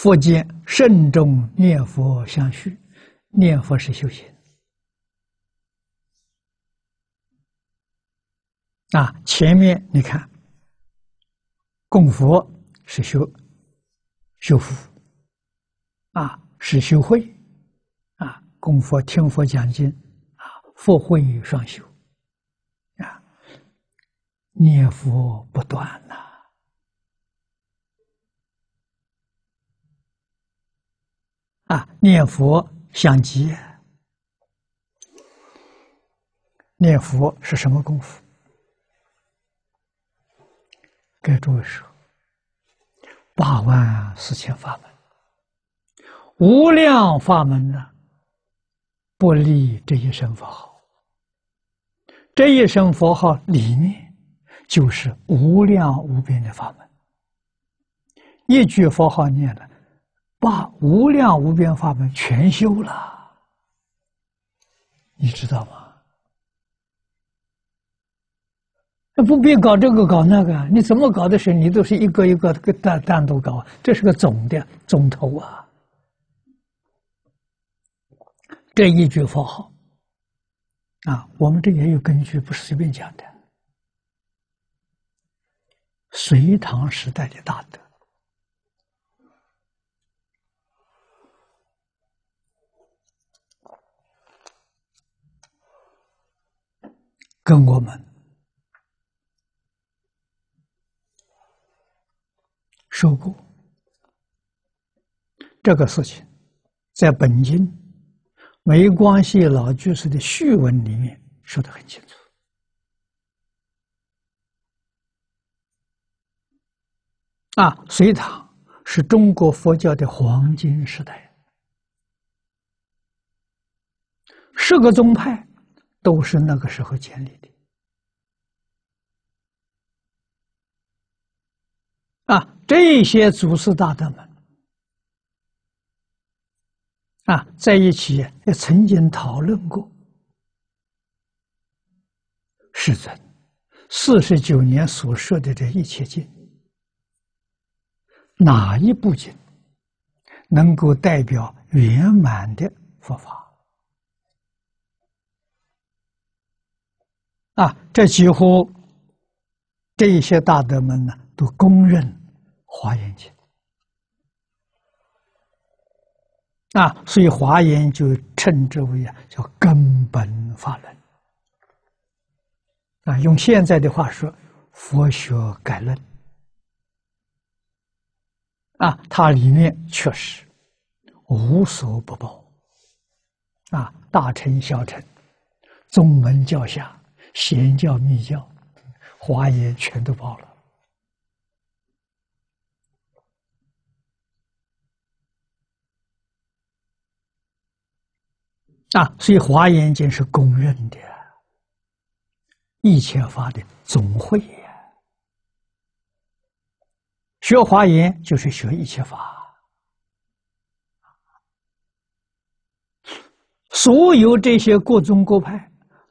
佛见慎重念佛相续，念佛是修行啊。前面你看，供佛是修修福啊，是修慧啊，供佛听佛讲经啊，佛慧双修啊，念佛不断呐。啊念佛相继。念佛是什么功夫？给诸位说，八万四千法门，无量法门呢，不离这一声佛号。这一声佛号里面，就是无量无边的法门。一句佛号念了。把无量无边法门全修了，你知道吗？那不必搞这个搞那个，你怎么搞的时候，你都是一个一个个单单独搞，这是个总的总头啊。这一句佛号啊，我们这也有根据，不是随便讲的。隋唐时代的大德。跟我们说过这个事情，在本经没关系老居士的序文里面说的很清楚。啊，隋唐是中国佛教的黄金时代，十个宗派。都是那个时候建立的啊！这些祖师大德们啊，在一起也曾经讨论过，世尊四十九年所说的这一切经，哪一部经能够代表圆满的佛法？啊，这几乎这一些大德们呢，都公认《华严经》啊，所以《华严》就称之为啊，叫根本法论啊。用现在的话说，佛学概论啊，它里面确实无所不包啊，大乘小乘、宗门教下。显教、密教、华严全都包了啊！所以华严经是公认的一切法的总会呀。学华严就是学一切法，所有这些各宗各派。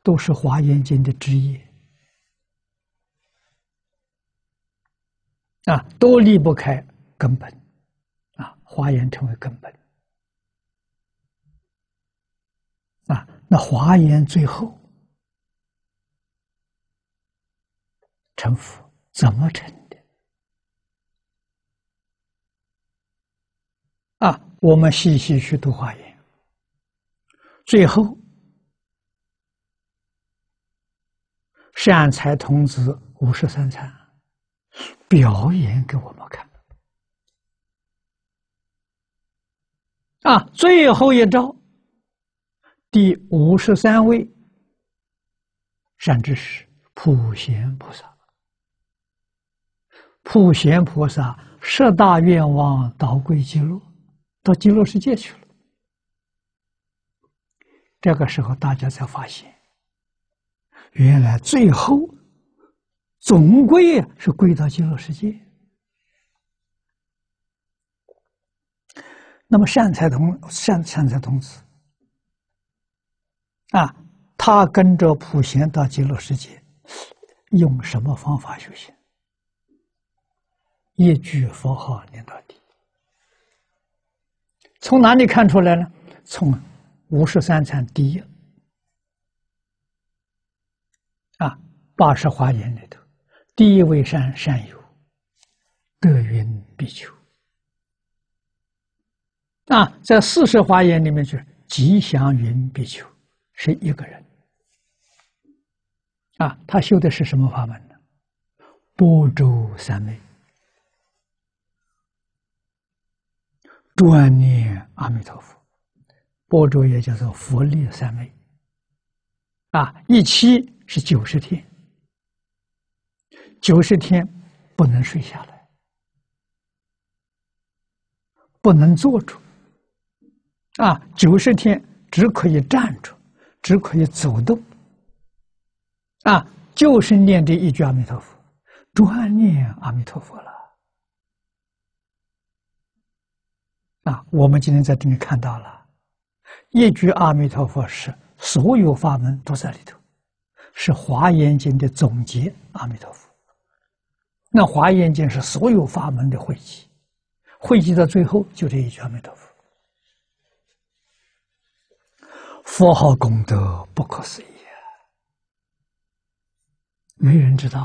都是华严经的枝叶啊，都离不开根本啊，华严成为根本啊。那华严最后成佛怎么成的啊？我们细细去读华严，最后。善财童子五十三参表演给我们看啊！最后一招，第五十三位善知识普贤菩萨，普贤菩萨十大愿望导归极乐，到极乐世界去了。这个时候，大家才发现。原来最后总归是归到极乐世界。那么善财童善善财童子啊，他跟着普贤到极乐世界，用什么方法修行？一句佛号念到底从哪里看出来呢？从五十三参第一啊，八十华严里头，第一位善善友，德云必求啊，在四十华严里面就是吉祥云必求，是一个人。啊，他修的是什么法门呢？波州三昧。专念阿弥陀佛，波州也叫做佛力三昧，啊，一期是九十天，九十天不能睡下来，不能坐住，啊，九十天只可以站着，只可以走动，啊，就是念这一句阿弥陀佛，专念阿弥陀佛了。啊，我们今天在这里看到了，一句阿弥陀佛是所有法门都在里头，是华严经的总结。阿弥陀佛，那华严经是所有法门的汇集，汇集到最后就这一句阿弥陀佛，佛号功德不可思议，没人知道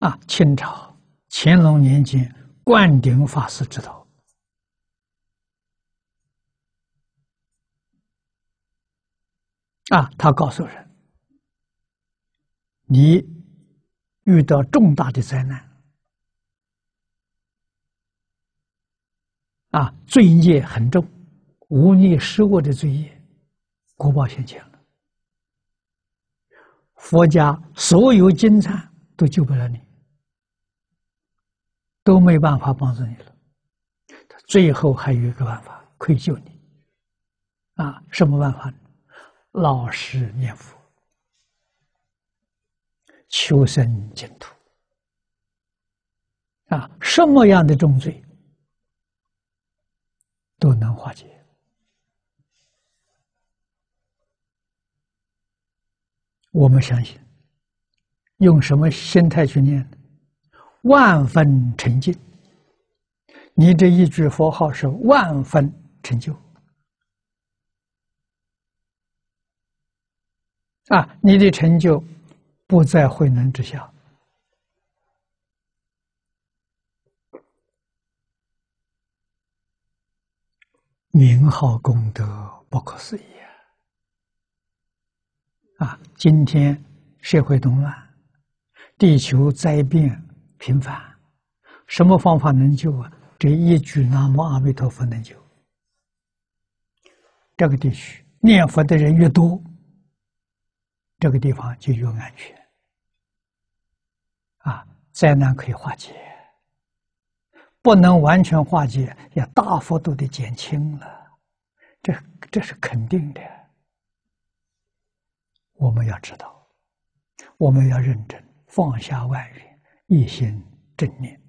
啊。啊，清朝乾隆年间，灌顶法师知道。啊，他告诉人：你遇到重大的灾难，啊，罪孽很重，无逆失恶的罪业，国报现前了，佛家所有经忏都救不了你。都没办法帮助你了，最后还有一个办法可以救你，啊，什么办法呢？老实念佛，求生净土，啊，什么样的重罪都能化解。我们相信，用什么心态去念？万分成就，你这一句佛号是万分成就啊！你的成就不在慧能之下，名号功德不可思议啊！啊，今天社会动乱，地球灾变。频繁，什么方法能救啊？这一句南无阿弥陀佛能救。这个地区念佛的人越多，这个地方就越安全。啊，灾难可以化解，不能完全化解，要大幅度的减轻了。这这是肯定的。我们要知道，我们要认真放下外缘。一心正念。